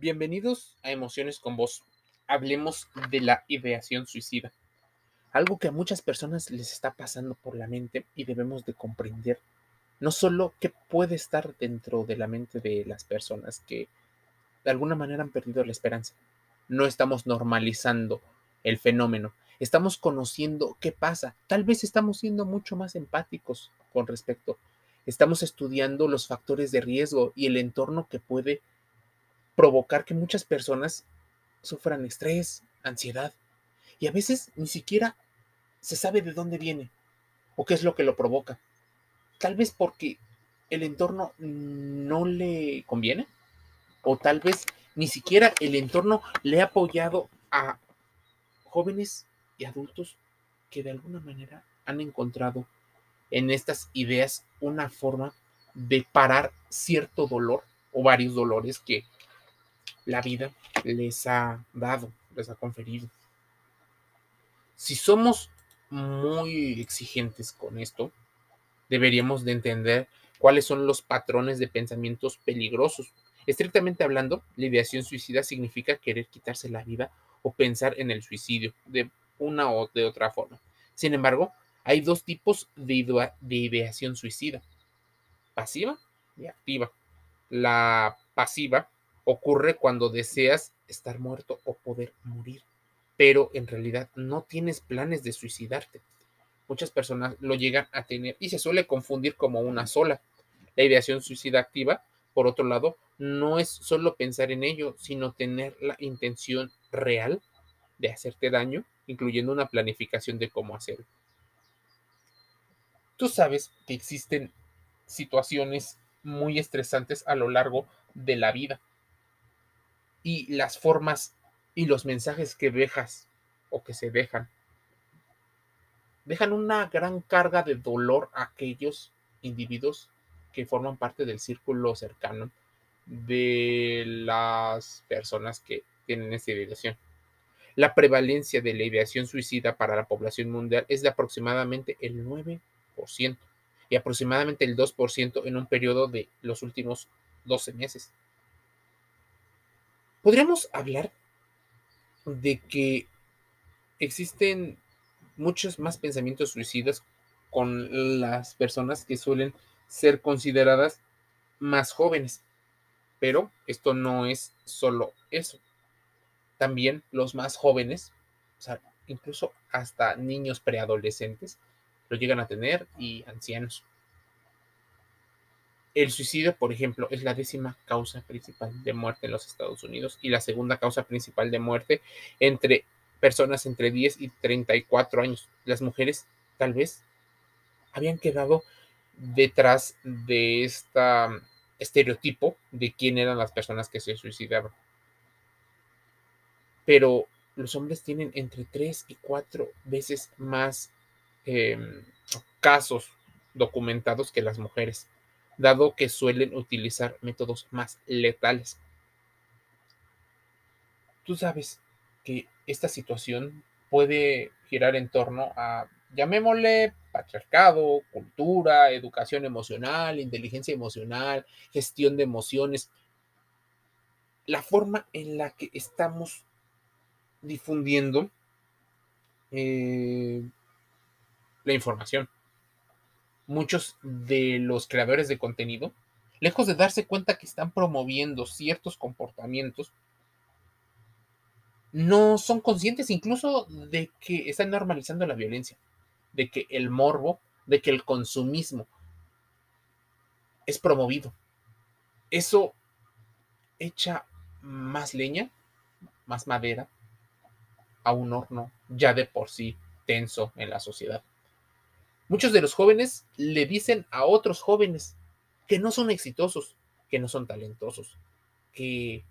Bienvenidos a Emociones con Vos. Hablemos de la ideación suicida. Algo que a muchas personas les está pasando por la mente y debemos de comprender. No solo qué puede estar dentro de la mente de las personas que de alguna manera han perdido la esperanza. No estamos normalizando el fenómeno. Estamos conociendo qué pasa. Tal vez estamos siendo mucho más empáticos con respecto. Estamos estudiando los factores de riesgo y el entorno que puede provocar que muchas personas sufran estrés, ansiedad, y a veces ni siquiera se sabe de dónde viene o qué es lo que lo provoca. Tal vez porque el entorno no le conviene o tal vez ni siquiera el entorno le ha apoyado a jóvenes y adultos que de alguna manera han encontrado en estas ideas una forma de parar cierto dolor o varios dolores que la vida les ha dado, les ha conferido. Si somos muy exigentes con esto, deberíamos de entender cuáles son los patrones de pensamientos peligrosos. Estrictamente hablando, la ideación suicida significa querer quitarse la vida o pensar en el suicidio de una o de otra forma. Sin embargo, hay dos tipos de, de ideación suicida, pasiva y activa. La pasiva ocurre cuando deseas estar muerto o poder morir, pero en realidad no tienes planes de suicidarte. Muchas personas lo llegan a tener y se suele confundir como una sola. La ideación suicida activa, por otro lado, no es solo pensar en ello, sino tener la intención real de hacerte daño, incluyendo una planificación de cómo hacerlo. Tú sabes que existen situaciones muy estresantes a lo largo de la vida y las formas y los mensajes que dejas o que se dejan dejan una gran carga de dolor a aquellos individuos que forman parte del círculo cercano de las personas que tienen esta ideación. La prevalencia de la ideación suicida para la población mundial es de aproximadamente el 9% y aproximadamente el 2% en un periodo de los últimos 12 meses. Podríamos hablar de que existen muchos más pensamientos suicidas con las personas que suelen ser consideradas más jóvenes. Pero esto no es solo eso. También los más jóvenes, o sea, incluso hasta niños preadolescentes, lo llegan a tener y ancianos. El suicidio, por ejemplo, es la décima causa principal de muerte en los Estados Unidos y la segunda causa principal de muerte entre personas entre 10 y 34 años. Las mujeres tal vez habían quedado detrás de este estereotipo de quién eran las personas que se suicidaban. Pero los hombres tienen entre 3 y 4 veces más em, casos documentados que las mujeres dado que suelen utilizar métodos más letales. Tú sabes que esta situación puede girar en torno a, llamémosle, patriarcado, cultura, educación emocional, inteligencia emocional, gestión de emociones, la forma en la que estamos difundiendo eh, la información muchos de los creadores de contenido, lejos de darse cuenta que están promoviendo ciertos comportamientos, no son conscientes incluso de que están normalizando la violencia, de que el morbo, de que el consumismo es promovido. Eso echa más leña, más madera a un horno ya de por sí tenso en la sociedad. Muchos de los jóvenes le dicen a otros jóvenes que no son exitosos, que no son talentosos, que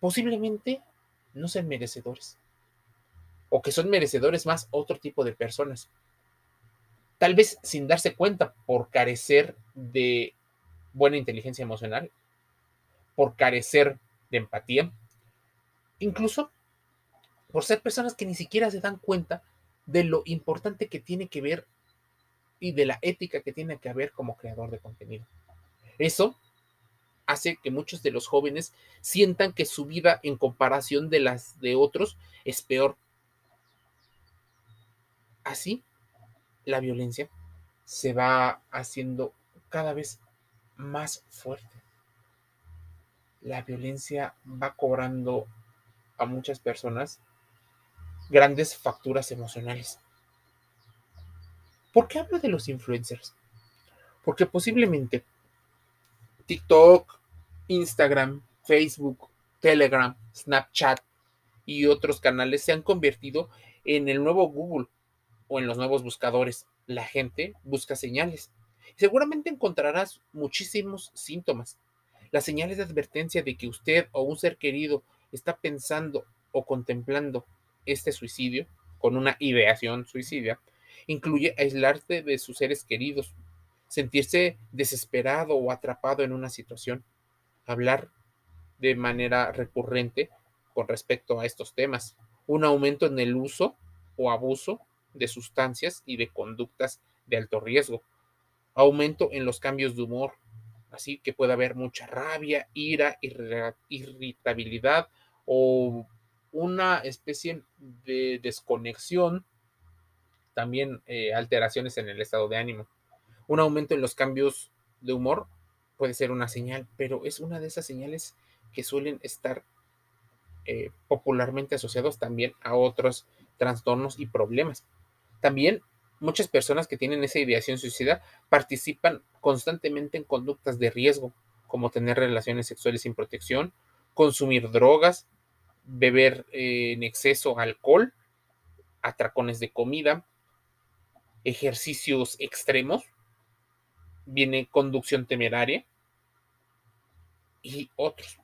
posiblemente no sean merecedores o que son merecedores más otro tipo de personas. Tal vez sin darse cuenta por carecer de buena inteligencia emocional, por carecer de empatía, incluso por ser personas que ni siquiera se dan cuenta de lo importante que tiene que ver y de la ética que tiene que haber como creador de contenido. Eso hace que muchos de los jóvenes sientan que su vida en comparación de las de otros es peor. Así, la violencia se va haciendo cada vez más fuerte. La violencia va cobrando a muchas personas grandes facturas emocionales. ¿Por qué hablo de los influencers? Porque posiblemente TikTok, Instagram, Facebook, Telegram, Snapchat y otros canales se han convertido en el nuevo Google o en los nuevos buscadores. La gente busca señales. Seguramente encontrarás muchísimos síntomas. Las señales de advertencia de que usted o un ser querido está pensando o contemplando este suicidio con una ideación suicida incluye aislarte de sus seres queridos, sentirse desesperado o atrapado en una situación, hablar de manera recurrente con respecto a estos temas, un aumento en el uso o abuso de sustancias y de conductas de alto riesgo, aumento en los cambios de humor, así que puede haber mucha rabia, ira, irritabilidad o una especie de desconexión, también eh, alteraciones en el estado de ánimo. Un aumento en los cambios de humor puede ser una señal, pero es una de esas señales que suelen estar eh, popularmente asociados también a otros trastornos y problemas. También muchas personas que tienen esa ideación suicida participan constantemente en conductas de riesgo, como tener relaciones sexuales sin protección, consumir drogas, beber eh, en exceso alcohol, atracones de comida, ejercicios extremos, viene conducción temeraria y otros.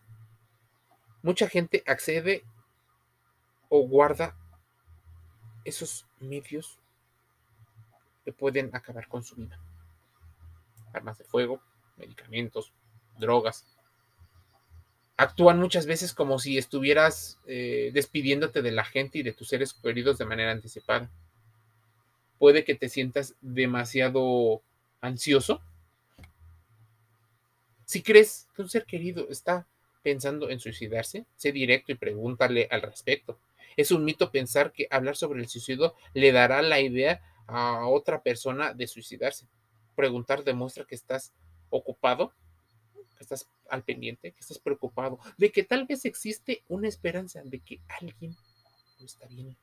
Mucha gente accede o guarda esos medios que pueden acabar con su vida. Armas de fuego, medicamentos, drogas. Actúan muchas veces como si estuvieras eh, despidiéndote de la gente y de tus seres queridos de manera anticipada. Puede que te sientas demasiado ansioso si crees que un ser querido está pensando en suicidarse, sé directo y pregúntale al respecto. Es un mito pensar que hablar sobre el suicidio le dará la idea a otra persona de suicidarse. Preguntar demuestra que estás ocupado, que estás al pendiente, que estás preocupado, de que tal vez existe una esperanza de que alguien lo está bien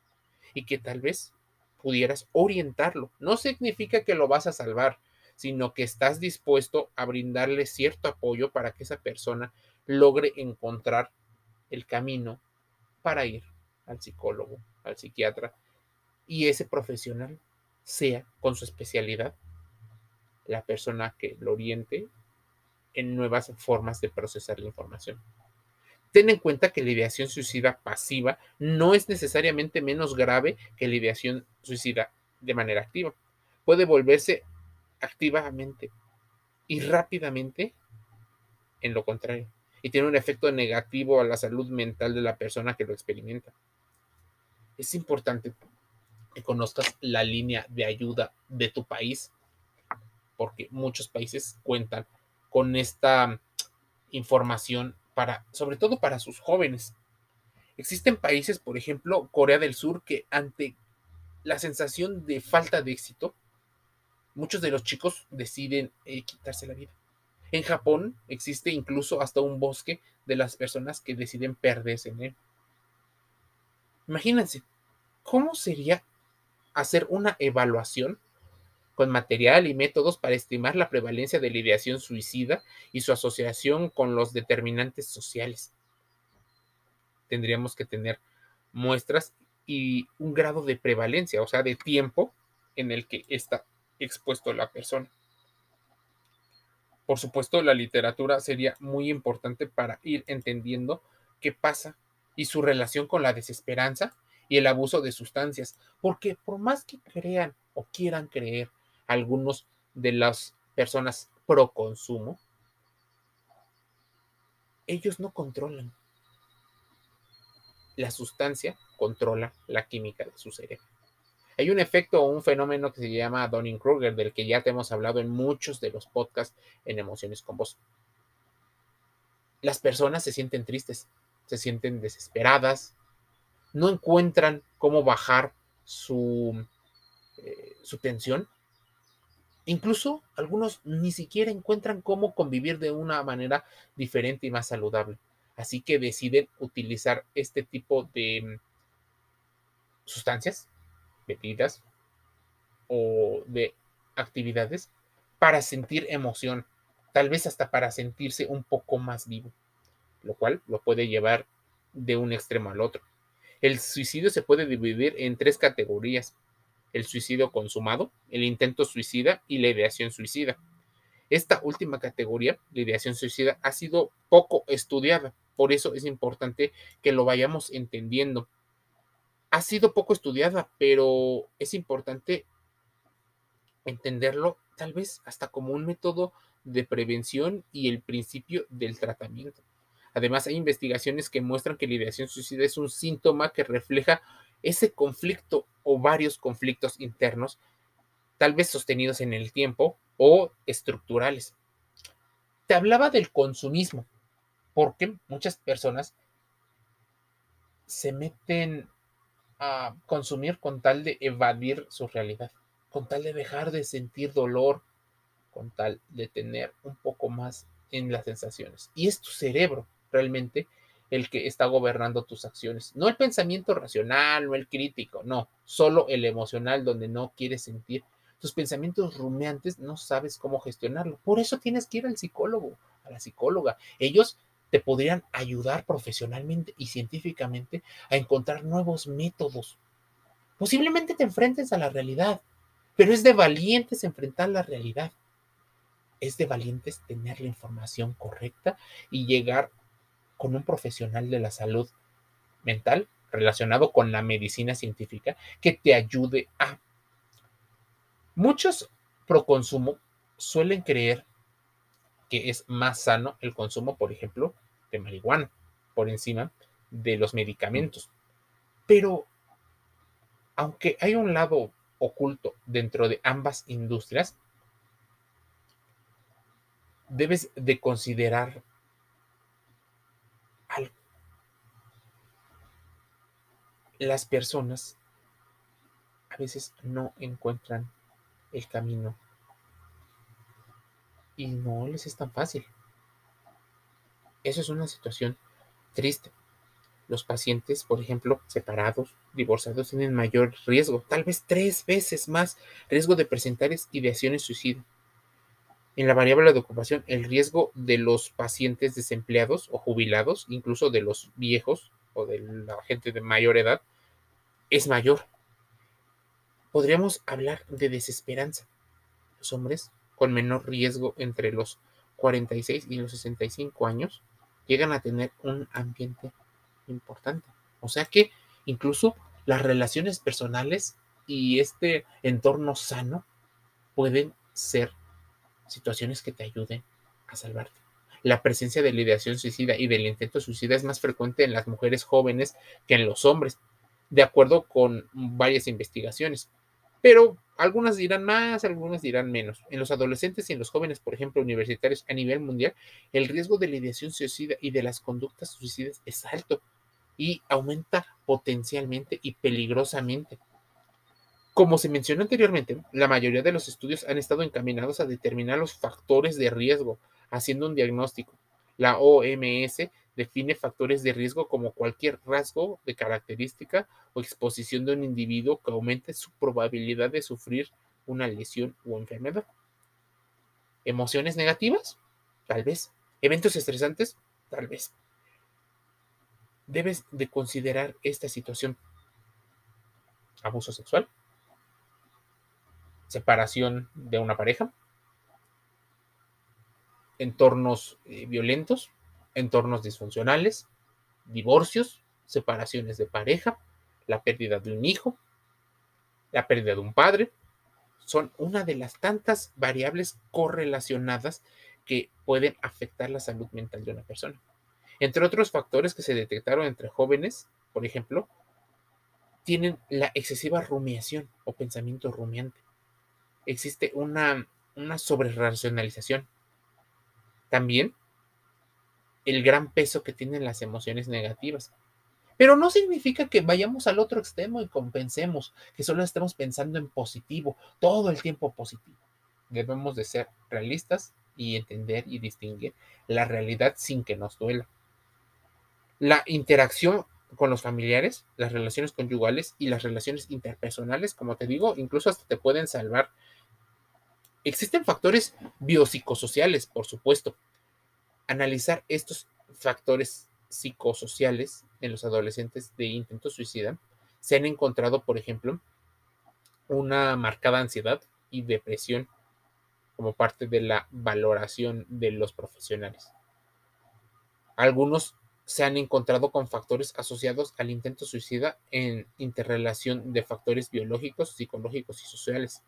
y que tal vez pudieras orientarlo. No significa que lo vas a salvar, sino que estás dispuesto a brindarle cierto apoyo para que esa persona logre encontrar el camino para ir al psicólogo, al psiquiatra, y ese profesional sea con su especialidad la persona que lo oriente en nuevas formas de procesar la información. Ten en cuenta que la ideación suicida pasiva no es necesariamente menos grave que la ideación suicida de manera activa. Puede volverse activamente y rápidamente en lo contrario. Y tiene un efecto negativo a la salud mental de la persona que lo experimenta. Es importante que conozcas la línea de ayuda de tu país, porque muchos países cuentan con esta información sobre todo para sus jóvenes. Existen países, por ejemplo, Corea del Sur, que ante la sensación de falta de éxito, muchos de los chicos deciden eh, quitarse la vida. En Japón existe incluso hasta un bosque de las personas que deciden perderse en él. Imagínense, ¿cómo sería hacer una evaluación con material y métodos para estimar la prevalencia de la ideación suicida y su asociación con los determinantes sociales? Tendríamos que tener muestras y un grado de prevalencia, o sea, de tiempo en el que esta expuesto la persona. Por supuesto, la literatura sería muy importante para ir entendiendo qué pasa y su relación con la desesperanza y el abuso de sustancias, porque por más que crean o quieran creer algunos de las personas pro consumo, ellos no controlan. La sustancia controla la química de su cerebro. Hay un efecto o un fenómeno que se llama Donning-Kruger, del que ya te hemos hablado en muchos de los podcasts en Emociones con Voz. las personas se sienten tristes, se sienten desesperadas, no encuentran cómo bajar su, eh, su tensión. Incluso algunos ni siquiera encuentran cómo convivir de una manera diferente y más saludable. Así que deciden utilizar este tipo de mm, sustancias, bebidas o de actividades para sentir emoción, tal vez hasta para sentirse un poco más vivo, lo cual lo puede llevar de un extremo al otro. El suicidio se puede dividir en tres categorías. El suicidio consumado, el intento suicida y la ideación suicida. Esta última categoría, la ideación suicida, ha sido poco estudiada. Por eso es importante que lo vayamos entendiendo. Ha sido poco estudiada, pero es importante entenderlo tal vez hasta como un método de prevención y el principio del tratamiento. Además, hay investigaciones que muestran que la ideación suicida es un síntoma que refleja ese conflicto o varios conflictos internos, tal vez sostenidos en el tiempo o estructurales. Te hablaba del consumismo, porque muchas personas se meten a consumir con tal de evadir su realidad, con tal de dejar de sentir dolor, con tal de tener un poco más en las sensaciones. Y es tu cerebro realmente el que está gobernando tus acciones. No el pensamiento racional, no el crítico, no, solo el emocional donde no quieres sentir. Tus pensamientos rumiantes no sabes cómo gestionarlo. Por eso tienes que ir al psicólogo, a la psicóloga. Ellos te podrían ayudar profesionalmente y científicamente a encontrar nuevos métodos. Posiblemente te enfrentes a la realidad, pero es de valientes enfrentar la realidad. Es de valientes tener la información correcta y llegar con un profesional de la salud mental relacionado con la medicina científica que te ayude a... Muchos pro consumo suelen creer que es más sano el consumo, por ejemplo, de marihuana por encima de los medicamentos. Pero, aunque hay un lado oculto dentro de ambas industrias, debes de considerar las personas a veces no encuentran el camino y no les es tan fácil. Eso es una situación triste. Los pacientes, por ejemplo, separados, divorciados, tienen mayor riesgo, tal vez tres veces más riesgo de presentar ideaciones suicidas. En la variable de ocupación, el riesgo de los pacientes desempleados o jubilados, incluso de los viejos de la gente de mayor edad, es mayor. Podríamos hablar de desesperanza. Los hombres con menor riesgo entre los 46 y los 65 años llegan a tener un ambiente importante. O sea que incluso las relaciones personales y este entorno sano pueden ser situaciones que te ayuden a salvarte. La presencia de la ideación suicida y del intento suicida es más frecuente en las mujeres jóvenes que en los hombres, de acuerdo con varias investigaciones. Pero algunas dirán más, algunas dirán menos. En los adolescentes y en los jóvenes, por ejemplo, universitarios a nivel mundial, el riesgo de la ideación suicida y de las conductas suicidas es alto y aumenta potencialmente y peligrosamente. Como se mencionó anteriormente, la mayoría de los estudios han estado encaminados a determinar los factores de riesgo, haciendo un diagnóstico. La OMS define factores de riesgo como cualquier rasgo de característica o exposición de un individuo que aumente su probabilidad de sufrir una lesión o enfermedad. ¿Emociones negativas? Tal vez. ¿Eventos estresantes? Tal vez. Debes de considerar esta situación. Abuso sexual. Separación de una pareja. Entornos eh, violentos entornos disfuncionales, divorcios, separaciones de pareja, la pérdida de un hijo, la pérdida de un padre, son una de las tantas variables correlacionadas que pueden afectar la salud mental de una persona. Entre otros factores que se detectaron entre jóvenes, por ejemplo, tienen la excesiva rumiación o pensamiento rumiante. Existe una, una sobreracionalización. También el gran peso que tienen las emociones negativas. Pero no significa que vayamos al otro extremo y compensemos, que solo estemos pensando en positivo, todo el tiempo positivo. Debemos de ser realistas y entender y distinguir la realidad sin que nos duela. La interacción con los familiares, las relaciones conyugales y las relaciones interpersonales, como te digo, incluso hasta te pueden salvar. Existen factores biopsicosociales, por supuesto. Analizar estos factores psicosociales en los adolescentes de intento suicida, se han encontrado, por ejemplo, una marcada ansiedad y depresión como parte de la valoración de los profesionales. Algunos se han encontrado con factores asociados al intento suicida en interrelación de factores biológicos, psicológicos y sociales,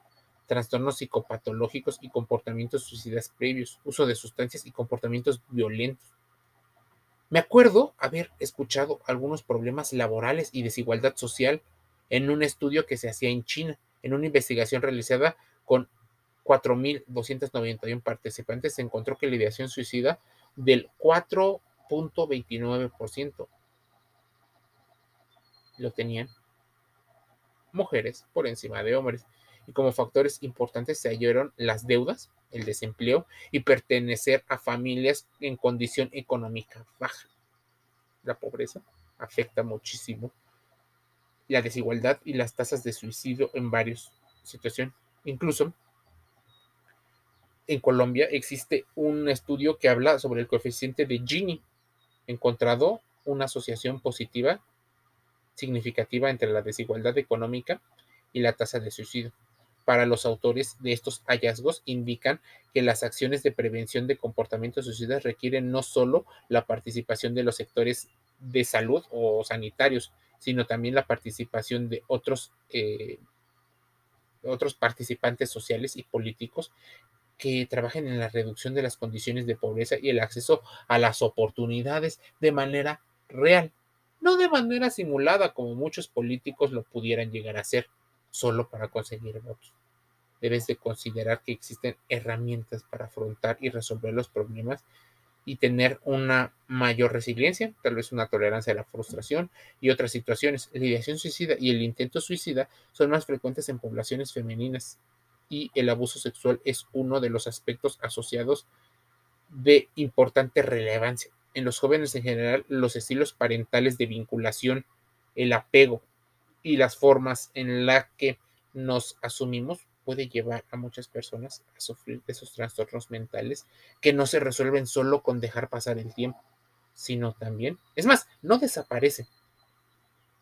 trastornos psicopatológicos y comportamientos suicidas previos, uso de sustancias y comportamientos violentos. Me acuerdo haber escuchado algunos problemas laborales y desigualdad social en un estudio que se hacía en China, en una investigación realizada con 4.291 participantes, se encontró que la ideación suicida del 4 29% lo tenían mujeres por encima de hombres. Como factores importantes se hallaron las deudas, el desempleo y pertenecer a familias en condición económica baja. La pobreza afecta muchísimo la desigualdad y las tasas de suicidio en varias situaciones. Incluso en Colombia existe un estudio que habla sobre el coeficiente de Gini, encontrado una asociación positiva significativa entre la desigualdad económica y la tasa de suicidio. Para los autores de estos hallazgos indican que las acciones de prevención de comportamientos suicidas requieren no solo la participación de los sectores de salud o sanitarios, sino también la participación de otros, eh, otros participantes sociales y políticos que trabajen en la reducción de las condiciones de pobreza y el acceso a las oportunidades de manera real, no de manera simulada como muchos políticos lo pudieran llegar a hacer, solo para conseguir votos. Debes de considerar que existen herramientas para afrontar y resolver los problemas y tener una mayor resiliencia, tal vez una tolerancia a la frustración y otras situaciones. La ideación suicida y el intento suicida son más frecuentes en poblaciones femeninas y el abuso sexual es uno de los aspectos asociados de importante relevancia. En los jóvenes en general, los estilos parentales de vinculación, el apego y las formas en las que nos asumimos puede llevar a muchas personas a sufrir de esos trastornos mentales que no se resuelven solo con dejar pasar el tiempo, sino también, es más, no desaparecen.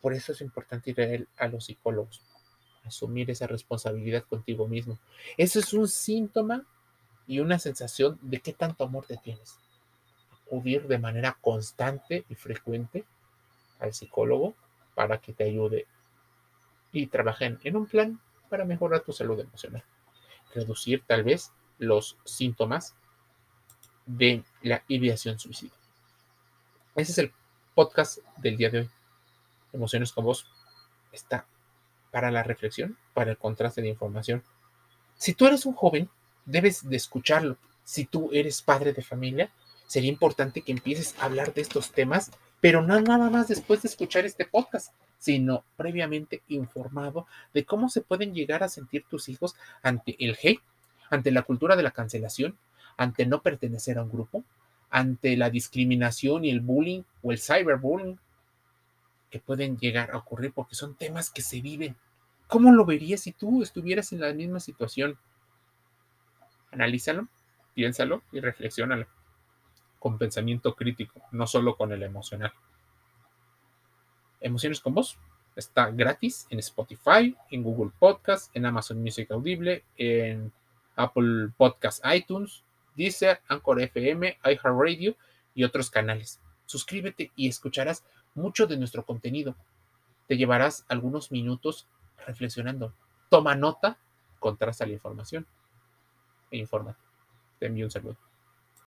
Por eso es importante ir a los psicólogos asumir esa responsabilidad contigo mismo. Eso es un síntoma y una sensación de qué tanto amor te tienes. Acudir de manera constante y frecuente al psicólogo para que te ayude y trabajen en un plan para mejorar tu salud emocional. Reducir tal vez los síntomas de la ideación suicida. Ese es el podcast del día de hoy. Emociones con vos. Está para la reflexión, para el contraste de información. Si tú eres un joven, debes de escucharlo. Si tú eres padre de familia, sería importante que empieces a hablar de estos temas, pero no nada más después de escuchar este podcast, sino previamente informado de cómo se pueden llegar a sentir tus hijos ante el hate, ante la cultura de la cancelación, ante no pertenecer a un grupo, ante la discriminación y el bullying o el cyberbullying que pueden llegar a ocurrir porque son temas que se viven. ¿Cómo lo verías si tú estuvieras en la misma situación? Analízalo, piénsalo y reflexiónalo con pensamiento crítico, no solo con el emocional. Emociones con vos está gratis en Spotify, en Google Podcast, en Amazon Music Audible, en Apple Podcast iTunes, Deezer, Anchor FM, iHeartRadio y otros canales. Suscríbete y escucharás mucho de nuestro contenido. Te llevarás algunos minutos reflexionando. Toma nota, contrasta la información e informa. Te envío un saludo.